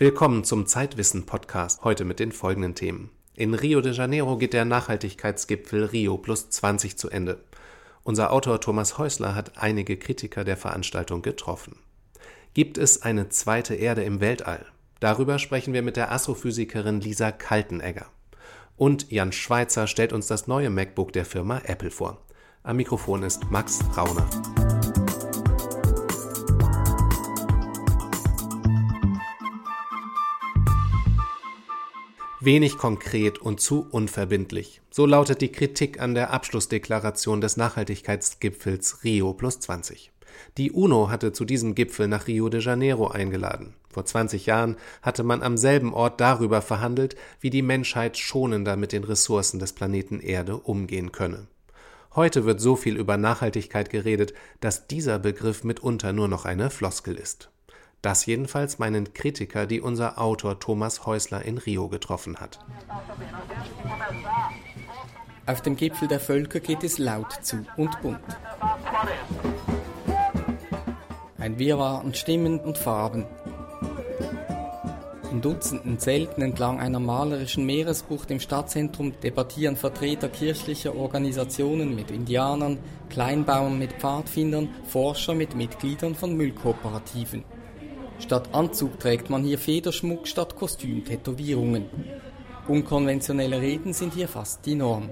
Willkommen zum Zeitwissen Podcast, heute mit den folgenden Themen. In Rio de Janeiro geht der Nachhaltigkeitsgipfel Rio plus 20 zu Ende. Unser Autor Thomas Häusler hat einige Kritiker der Veranstaltung getroffen. Gibt es eine zweite Erde im Weltall? Darüber sprechen wir mit der Astrophysikerin Lisa Kaltenegger. Und Jan Schweitzer stellt uns das neue MacBook der Firma Apple vor. Am Mikrofon ist Max Rauner. Wenig konkret und zu unverbindlich. So lautet die Kritik an der Abschlussdeklaration des Nachhaltigkeitsgipfels Rio plus 20. Die UNO hatte zu diesem Gipfel nach Rio de Janeiro eingeladen. Vor 20 Jahren hatte man am selben Ort darüber verhandelt, wie die Menschheit schonender mit den Ressourcen des Planeten Erde umgehen könne. Heute wird so viel über Nachhaltigkeit geredet, dass dieser Begriff mitunter nur noch eine Floskel ist. Das jedenfalls meinen Kritiker, die unser Autor Thomas Häusler in Rio getroffen hat. Auf dem Gipfel der Völker geht es laut zu und bunt. Ein Wirrwarr an Stimmen und Farben. In Dutzenden Zelten entlang einer malerischen Meeresbucht im Stadtzentrum debattieren Vertreter kirchlicher Organisationen mit Indianern, Kleinbauern mit Pfadfindern, Forscher mit Mitgliedern von Müllkooperativen. Statt Anzug trägt man hier Federschmuck statt Kostümtätowierungen. Unkonventionelle Reden sind hier fast die Norm.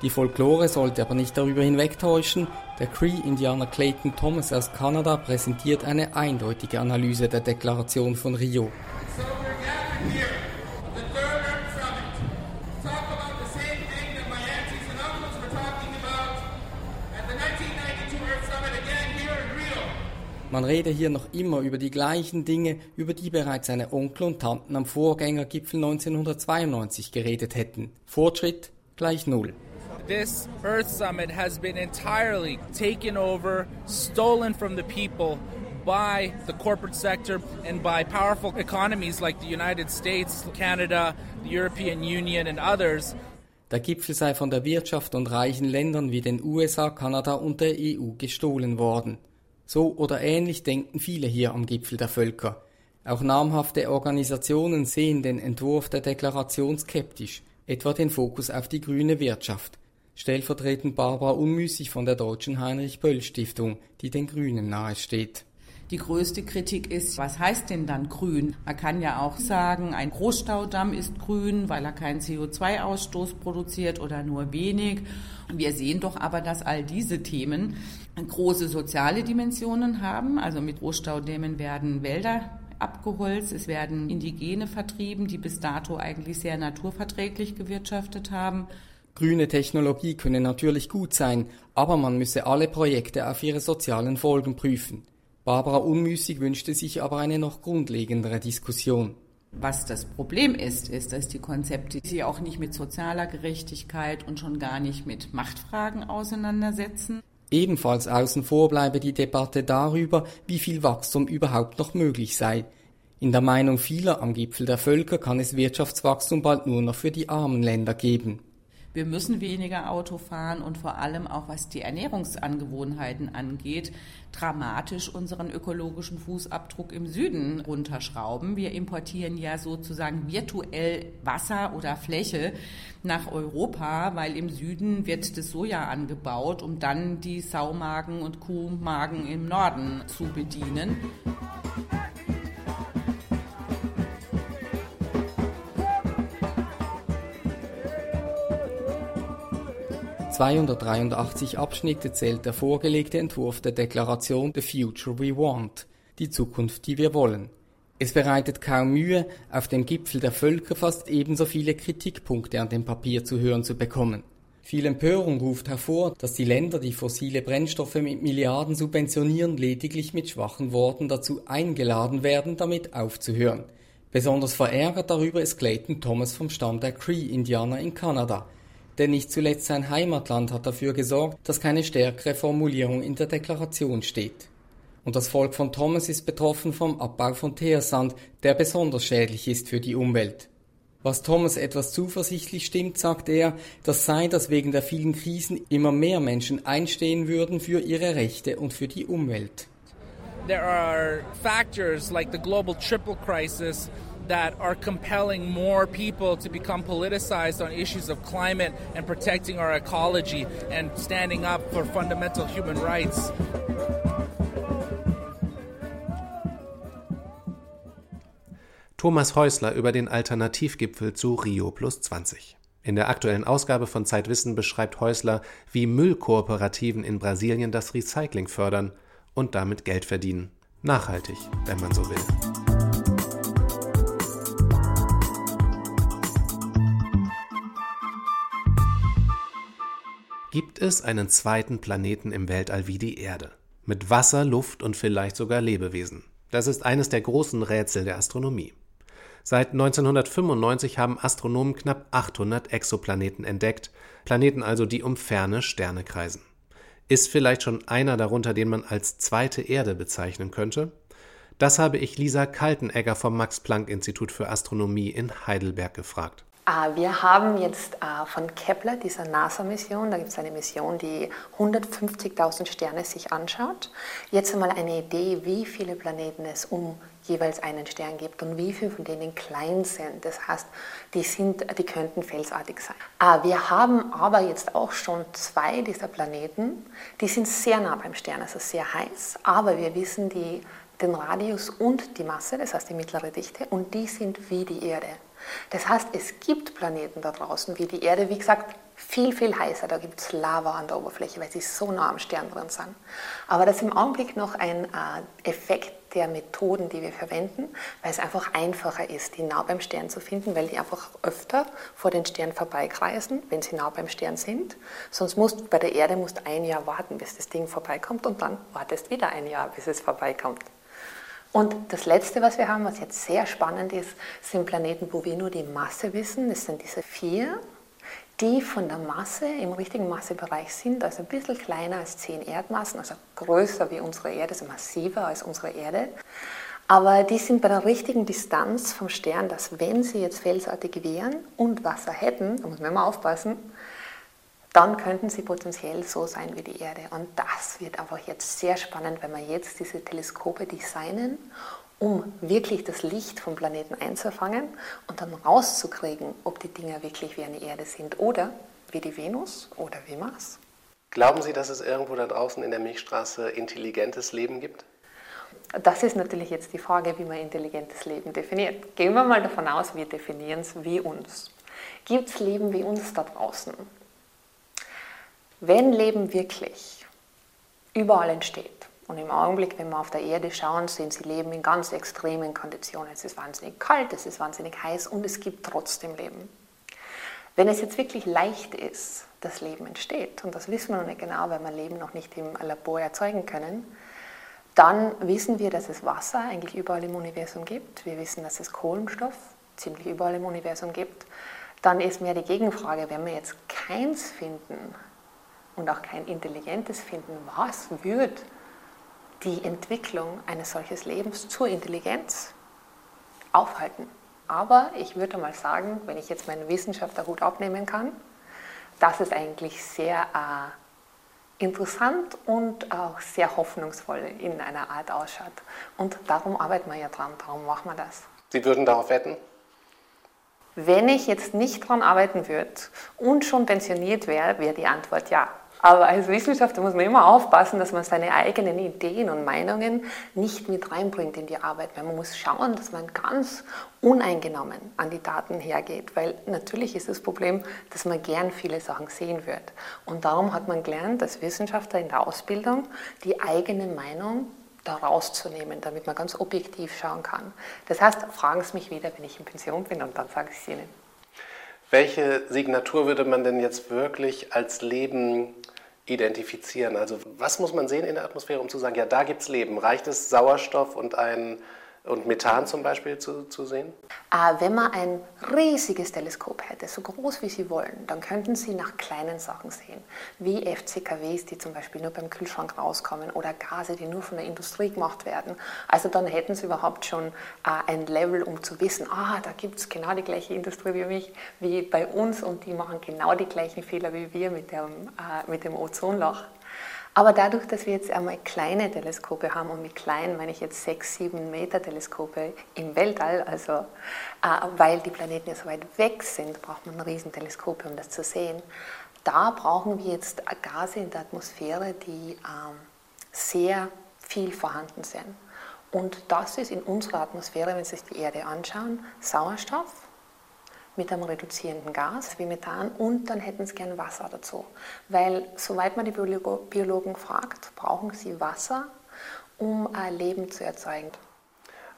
Die Folklore sollte aber nicht darüber hinwegtäuschen. Der Cree-Indianer Clayton Thomas aus Kanada präsentiert eine eindeutige Analyse der Deklaration von Rio. Man rede hier noch immer über die gleichen Dinge, über die bereits seine Onkel und Tanten am Vorgängergipfel 1992 geredet hätten. Fortschritt gleich Null. This Earth Summit has been entirely taken over, stolen from the people by the corporate sector and by powerful economies like the United States, Canada, the European Union and others. Der Gipfel sei von der Wirtschaft und reichen Ländern wie den USA, Kanada und der EU gestohlen worden. So oder ähnlich denken viele hier am Gipfel der Völker. Auch namhafte Organisationen sehen den Entwurf der Deklaration skeptisch, etwa den Fokus auf die grüne Wirtschaft. Stellvertretend Barbara Unmüßig von der Deutschen Heinrich Böll Stiftung, die den Grünen nahesteht. Die größte Kritik ist, was heißt denn dann grün? Man kann ja auch sagen, ein Großstaudamm ist grün, weil er keinen CO2-Ausstoß produziert oder nur wenig. Wir sehen doch aber, dass all diese Themen große soziale Dimensionen haben. Also mit Großstaudämmen werden Wälder abgeholzt, es werden Indigene vertrieben, die bis dato eigentlich sehr naturverträglich gewirtschaftet haben. Grüne Technologie könne natürlich gut sein, aber man müsse alle Projekte auf ihre sozialen Folgen prüfen. Barbara Unmüßig wünschte sich aber eine noch grundlegendere Diskussion. Was das Problem ist, ist, dass die Konzepte sich auch nicht mit sozialer Gerechtigkeit und schon gar nicht mit Machtfragen auseinandersetzen. Ebenfalls außen vor bleibe die Debatte darüber, wie viel Wachstum überhaupt noch möglich sei. In der Meinung vieler am Gipfel der Völker kann es Wirtschaftswachstum bald nur noch für die armen Länder geben. Wir müssen weniger Auto fahren und vor allem auch was die Ernährungsangewohnheiten angeht, dramatisch unseren ökologischen Fußabdruck im Süden runterschrauben. Wir importieren ja sozusagen virtuell Wasser oder Fläche nach Europa, weil im Süden wird das Soja angebaut, um dann die Saumagen und Kuhmagen im Norden zu bedienen. 283 Abschnitte zählt der vorgelegte Entwurf der Deklaration The Future We Want, die Zukunft, die wir wollen. Es bereitet kaum Mühe, auf dem Gipfel der Völker fast ebenso viele Kritikpunkte an dem Papier zu hören zu bekommen. Viel Empörung ruft hervor, dass die Länder, die fossile Brennstoffe mit Milliarden subventionieren, lediglich mit schwachen Worten dazu eingeladen werden, damit aufzuhören. Besonders verärgert darüber ist Clayton Thomas vom Stamm der Cree-Indianer in Kanada, denn nicht zuletzt sein Heimatland hat dafür gesorgt, dass keine stärkere Formulierung in der Deklaration steht. Und das Volk von Thomas ist betroffen vom Abbau von Teersand, der besonders schädlich ist für die Umwelt. Was Thomas etwas zuversichtlich stimmt, sagt er, das sei, dass wegen der vielen Krisen immer mehr Menschen einstehen würden für ihre Rechte und für die Umwelt. There are factors like the global triple crisis that are compelling more people to become politicized on issues of climate and protecting our ecology and standing up for fundamental human rights. Thomas Häusler über den Alternativgipfel zu Rio plus 20. In der aktuellen Ausgabe von Zeitwissen beschreibt Häusler, wie Müllkooperativen in Brasilien das Recycling fördern und damit Geld verdienen. Nachhaltig, wenn man so will. Gibt es einen zweiten Planeten im Weltall wie die Erde? Mit Wasser, Luft und vielleicht sogar Lebewesen? Das ist eines der großen Rätsel der Astronomie. Seit 1995 haben Astronomen knapp 800 Exoplaneten entdeckt, Planeten also, die um ferne Sterne kreisen. Ist vielleicht schon einer darunter, den man als zweite Erde bezeichnen könnte? Das habe ich Lisa Kaltenegger vom Max Planck Institut für Astronomie in Heidelberg gefragt. Ah, wir haben jetzt äh, von Kepler, dieser NASA-Mission, da gibt es eine Mission, die 150.000 Sterne sich anschaut. Jetzt einmal eine Idee, wie viele Planeten es um jeweils einen Stern gibt und wie viele von denen klein sind. Das heißt, die, sind, die könnten felsartig sein. Ah, wir haben aber jetzt auch schon zwei dieser Planeten, die sind sehr nah beim Stern, also sehr heiß, aber wir wissen die, den Radius und die Masse, das heißt die mittlere Dichte, und die sind wie die Erde. Das heißt, es gibt Planeten da draußen wie die Erde, wie gesagt, viel, viel heißer. Da gibt es Lava an der Oberfläche, weil sie so nah am Stern drin sind. Aber das ist im Augenblick noch ein äh, Effekt der Methoden, die wir verwenden, weil es einfach einfacher ist, die nah beim Stern zu finden, weil die einfach öfter vor den Stern vorbeikreisen, wenn sie nah beim Stern sind. Sonst musst bei der Erde musst ein Jahr warten, bis das Ding vorbeikommt und dann wartest wieder ein Jahr, bis es vorbeikommt. Und das Letzte, was wir haben, was jetzt sehr spannend ist, sind Planeten, wo wir nur die Masse wissen. Das sind diese vier, die von der Masse im richtigen Massebereich sind, also ein bisschen kleiner als zehn Erdmassen, also größer wie unsere Erde, also massiver als unsere Erde. Aber die sind bei der richtigen Distanz vom Stern, dass wenn sie jetzt felsartig wären und Wasser hätten, da muss man immer aufpassen, dann könnten sie potenziell so sein wie die Erde. Und das wird einfach jetzt sehr spannend, wenn wir jetzt diese Teleskope designen, um wirklich das Licht vom Planeten einzufangen und dann rauszukriegen, ob die Dinger wirklich wie eine Erde sind oder wie die Venus oder wie Mars. Glauben Sie, dass es irgendwo da draußen in der Milchstraße intelligentes Leben gibt? Das ist natürlich jetzt die Frage, wie man intelligentes Leben definiert. Gehen wir mal davon aus, wir definieren es wie uns. Gibt es Leben wie uns da draußen? Wenn Leben wirklich überall entsteht, und im Augenblick, wenn wir auf der Erde schauen, sehen Sie Leben in ganz extremen Konditionen. Es ist wahnsinnig kalt, es ist wahnsinnig heiß und es gibt trotzdem Leben. Wenn es jetzt wirklich leicht ist, dass Leben entsteht, und das wissen wir noch nicht genau, weil wir Leben noch nicht im Labor erzeugen können, dann wissen wir, dass es Wasser eigentlich überall im Universum gibt. Wir wissen, dass es Kohlenstoff ziemlich überall im Universum gibt. Dann ist mehr die Gegenfrage, wenn wir jetzt keins finden, und auch kein intelligentes Finden, was wird die Entwicklung eines solches Lebens zur Intelligenz aufhalten. Aber ich würde mal sagen, wenn ich jetzt meinen Wissenschaftlerhut abnehmen kann, dass es eigentlich sehr äh, interessant und auch sehr hoffnungsvoll in einer Art ausschaut. Und darum arbeiten wir ja dran, darum machen wir das. Sie würden darauf wetten? Wenn ich jetzt nicht daran arbeiten würde und schon pensioniert wäre, wäre die Antwort ja. Aber als Wissenschaftler muss man immer aufpassen, dass man seine eigenen Ideen und Meinungen nicht mit reinbringt in die Arbeit. Weil man muss schauen, dass man ganz uneingenommen an die Daten hergeht. Weil natürlich ist das Problem, dass man gern viele Sachen sehen wird. Und darum hat man gelernt, als Wissenschaftler in der Ausbildung, die eigene Meinung da rauszunehmen, damit man ganz objektiv schauen kann. Das heißt, fragen Sie mich wieder, wenn ich in Pension bin und dann sage ich es Ihnen. Welche Signatur würde man denn jetzt wirklich als Leben identifizieren? Also was muss man sehen in der Atmosphäre, um zu sagen, ja, da gibt es Leben? Reicht es Sauerstoff und ein und Methan zum Beispiel zu, zu sehen? Äh, wenn man ein riesiges Teleskop hätte, so groß wie Sie wollen, dann könnten Sie nach kleinen Sachen sehen, wie FCKWs, die zum Beispiel nur beim Kühlschrank rauskommen oder Gase, die nur von der Industrie gemacht werden. Also dann hätten Sie überhaupt schon äh, ein Level, um zu wissen, ah, da gibt es genau die gleiche Industrie wie mich, wie bei uns und die machen genau die gleichen Fehler wie wir mit dem, äh, mit dem Ozonloch. Aber dadurch, dass wir jetzt einmal kleine Teleskope haben, und mit klein meine ich jetzt 6, 7 Meter Teleskope im Weltall, also äh, weil die Planeten ja so weit weg sind, braucht man Riesenteleskope, um das zu sehen. Da brauchen wir jetzt Gase in der Atmosphäre, die ähm, sehr viel vorhanden sind. Und das ist in unserer Atmosphäre, wenn Sie sich die Erde anschauen, Sauerstoff, mit einem reduzierenden Gas wie Methan und dann hätten sie gern Wasser dazu. Weil, soweit man die Biologen fragt, brauchen sie Wasser, um Leben zu erzeugen.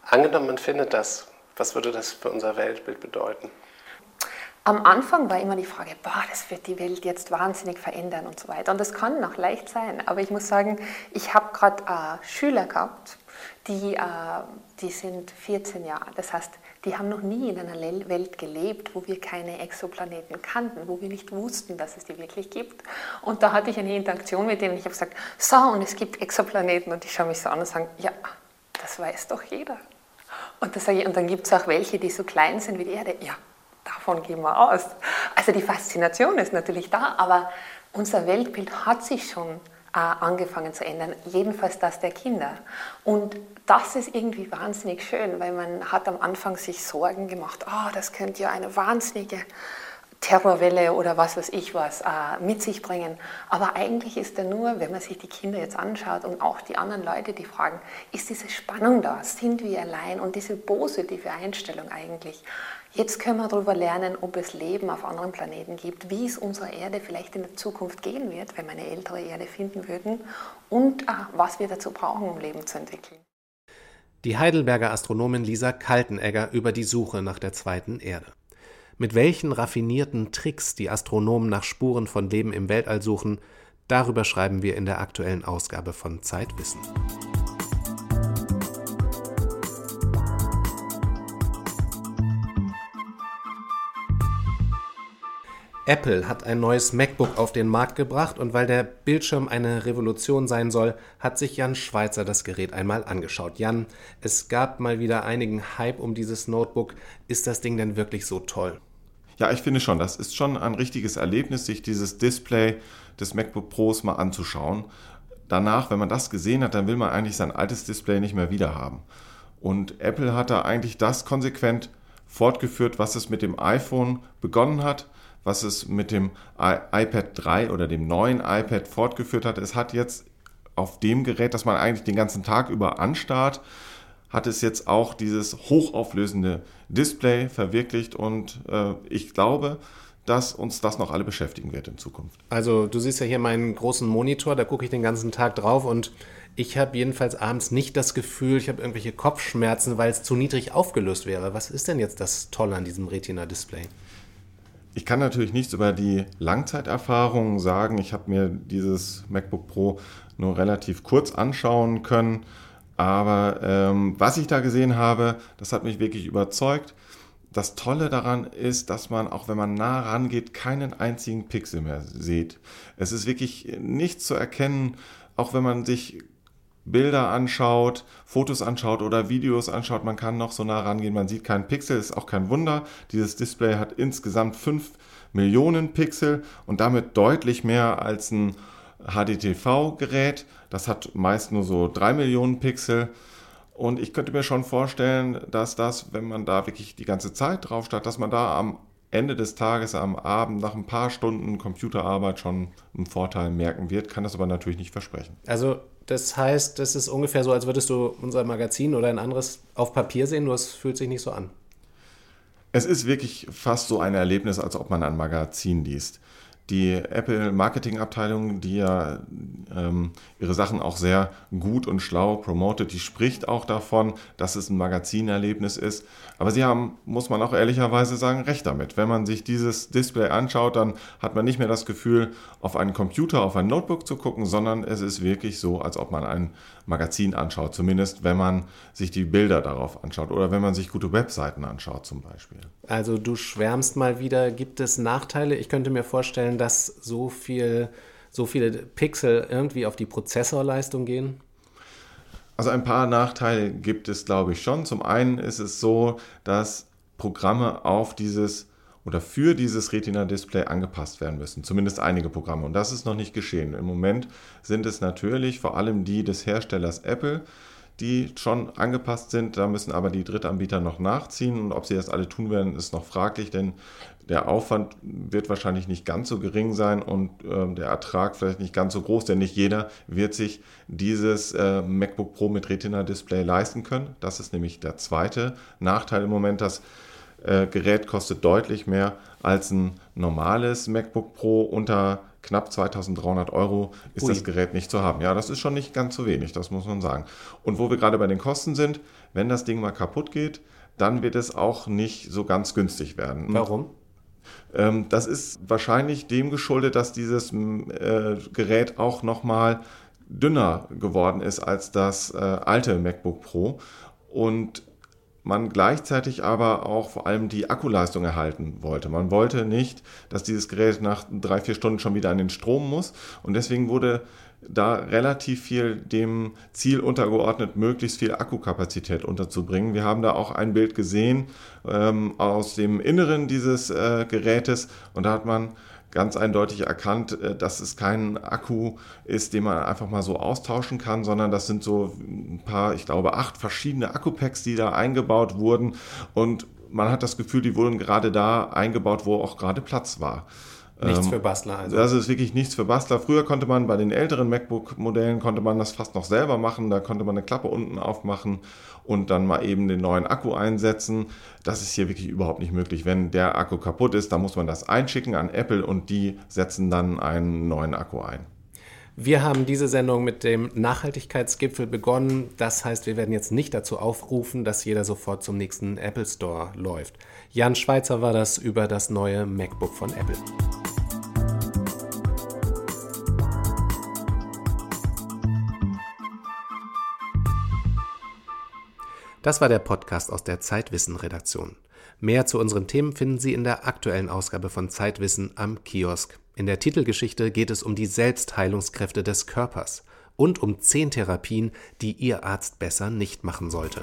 Angenommen, man findet das, was würde das für unser Weltbild bedeuten? Am Anfang war immer die Frage, boah, das wird die Welt jetzt wahnsinnig verändern und so weiter. Und das kann noch leicht sein. Aber ich muss sagen, ich habe gerade äh, Schüler gehabt, die, äh, die sind 14 Jahre. Das heißt, die haben noch nie in einer Welt gelebt, wo wir keine Exoplaneten kannten, wo wir nicht wussten, dass es die wirklich gibt. Und da hatte ich eine Interaktion mit denen. Ich habe gesagt, so, und es gibt Exoplaneten. Und die schauen mich so an und sagen, ja, das weiß doch jeder. Und, das, und dann gibt es auch welche, die so klein sind wie die Erde. Ja, davon gehen wir aus. Also die Faszination ist natürlich da, aber unser Weltbild hat sich schon äh, angefangen zu ändern, jedenfalls das der Kinder. Und das ist irgendwie wahnsinnig schön, weil man hat am Anfang sich Sorgen gemacht, oh, das könnte ja eine wahnsinnige Terrorwelle oder was weiß ich was äh, mit sich bringen. Aber eigentlich ist er nur, wenn man sich die Kinder jetzt anschaut und auch die anderen Leute, die fragen, ist diese Spannung da? Sind wir allein? Und diese positive Einstellung eigentlich. Jetzt können wir darüber lernen, ob es Leben auf anderen Planeten gibt, wie es unserer Erde vielleicht in der Zukunft gehen wird, wenn wir eine ältere Erde finden würden und ah, was wir dazu brauchen, um Leben zu entwickeln. Die Heidelberger Astronomin Lisa Kaltenegger über die Suche nach der zweiten Erde. Mit welchen raffinierten Tricks die Astronomen nach Spuren von Leben im Weltall suchen, darüber schreiben wir in der aktuellen Ausgabe von Zeitwissen. Apple hat ein neues MacBook auf den Markt gebracht und weil der Bildschirm eine Revolution sein soll, hat sich Jan Schweitzer das Gerät einmal angeschaut. Jan, es gab mal wieder einigen Hype um dieses Notebook. Ist das Ding denn wirklich so toll? Ja, ich finde schon, das ist schon ein richtiges Erlebnis, sich dieses Display des MacBook Pros mal anzuschauen. Danach, wenn man das gesehen hat, dann will man eigentlich sein altes Display nicht mehr wieder haben. Und Apple hat da eigentlich das konsequent fortgeführt, was es mit dem iPhone begonnen hat was es mit dem iPad 3 oder dem neuen iPad fortgeführt hat. Es hat jetzt auf dem Gerät, das man eigentlich den ganzen Tag über anstarrt, hat es jetzt auch dieses hochauflösende Display verwirklicht und äh, ich glaube, dass uns das noch alle beschäftigen wird in Zukunft. Also du siehst ja hier meinen großen Monitor, da gucke ich den ganzen Tag drauf und ich habe jedenfalls abends nicht das Gefühl, ich habe irgendwelche Kopfschmerzen, weil es zu niedrig aufgelöst wäre. Was ist denn jetzt das Tolle an diesem Retina-Display? Ich kann natürlich nichts über die Langzeiterfahrung sagen. Ich habe mir dieses MacBook Pro nur relativ kurz anschauen können. Aber ähm, was ich da gesehen habe, das hat mich wirklich überzeugt. Das Tolle daran ist, dass man, auch wenn man nah rangeht, keinen einzigen Pixel mehr sieht. Es ist wirklich nichts zu erkennen, auch wenn man sich Bilder anschaut, Fotos anschaut oder Videos anschaut, man kann noch so nah rangehen, man sieht keinen Pixel, ist auch kein Wunder. Dieses Display hat insgesamt 5 Millionen Pixel und damit deutlich mehr als ein HDTV-Gerät. Das hat meist nur so 3 Millionen Pixel. Und ich könnte mir schon vorstellen, dass das, wenn man da wirklich die ganze Zeit drauf startet, dass man da am Ende des Tages, am Abend, nach ein paar Stunden Computerarbeit schon einen Vorteil merken wird, kann das aber natürlich nicht versprechen. Also das heißt, das ist ungefähr so, als würdest du unser Magazin oder ein anderes auf Papier sehen, nur es fühlt sich nicht so an. Es ist wirklich fast so ein Erlebnis, als ob man ein Magazin liest. Die Apple Marketingabteilung, die ja ähm, ihre Sachen auch sehr gut und schlau promotet, die spricht auch davon, dass es ein Magazinerlebnis ist. Aber sie haben, muss man auch ehrlicherweise sagen, recht damit. Wenn man sich dieses Display anschaut, dann hat man nicht mehr das Gefühl, auf einen Computer, auf ein Notebook zu gucken, sondern es ist wirklich so, als ob man ein Magazin anschaut. Zumindest wenn man sich die Bilder darauf anschaut oder wenn man sich gute Webseiten anschaut zum Beispiel. Also du schwärmst mal wieder, gibt es Nachteile? Ich könnte mir vorstellen, dass so viel, so viele Pixel irgendwie auf die Prozessorleistung gehen. Also ein paar Nachteile gibt es, glaube ich, schon. Zum einen ist es so, dass Programme auf dieses oder für dieses Retina-Display angepasst werden müssen. Zumindest einige Programme. Und das ist noch nicht geschehen. Im Moment sind es natürlich vor allem die des Herstellers Apple, die schon angepasst sind. Da müssen aber die Drittanbieter noch nachziehen. Und ob sie das alle tun werden, ist noch fraglich, denn der Aufwand wird wahrscheinlich nicht ganz so gering sein und äh, der Ertrag vielleicht nicht ganz so groß, denn nicht jeder wird sich dieses äh, MacBook Pro mit Retina-Display leisten können. Das ist nämlich der zweite Nachteil im Moment, dass äh, Gerät kostet deutlich mehr als ein normales MacBook Pro. Unter knapp 2300 Euro ist Ui. das Gerät nicht zu haben. Ja, das ist schon nicht ganz so wenig, das muss man sagen. Und wo wir gerade bei den Kosten sind, wenn das Ding mal kaputt geht, dann wird es auch nicht so ganz günstig werden. Warum? Ähm, das ist wahrscheinlich dem geschuldet, dass dieses äh, Gerät auch nochmal dünner geworden ist als das äh, alte MacBook Pro. Und man gleichzeitig aber auch vor allem die Akkuleistung erhalten wollte. Man wollte nicht, dass dieses Gerät nach drei, vier Stunden schon wieder an den Strom muss und deswegen wurde da relativ viel dem Ziel untergeordnet, möglichst viel Akkukapazität unterzubringen. Wir haben da auch ein Bild gesehen ähm, aus dem Inneren dieses äh, Gerätes und da hat man ganz eindeutig erkannt, äh, dass es kein Akku ist, den man einfach mal so austauschen kann, sondern das sind so ein paar, ich glaube, acht verschiedene Akkupacks, die da eingebaut wurden. Und man hat das Gefühl, die wurden gerade da eingebaut, wo auch gerade Platz war. Nichts ähm, für Bastler also. Das ist wirklich nichts für Bastler. Früher konnte man bei den älteren MacBook-Modellen konnte man das fast noch selber machen. Da konnte man eine Klappe unten aufmachen und dann mal eben den neuen Akku einsetzen. Das ist hier wirklich überhaupt nicht möglich. Wenn der Akku kaputt ist, dann muss man das einschicken an Apple und die setzen dann einen neuen Akku ein. Wir haben diese Sendung mit dem Nachhaltigkeitsgipfel begonnen. Das heißt, wir werden jetzt nicht dazu aufrufen, dass jeder sofort zum nächsten Apple Store läuft. Jan Schweizer war das über das neue MacBook von Apple. Das war der Podcast aus der Zeitwissen-Redaktion. Mehr zu unseren Themen finden Sie in der aktuellen Ausgabe von Zeitwissen am Kiosk. In der Titelgeschichte geht es um die Selbstheilungskräfte des Körpers und um zehn Therapien, die Ihr Arzt besser nicht machen sollte.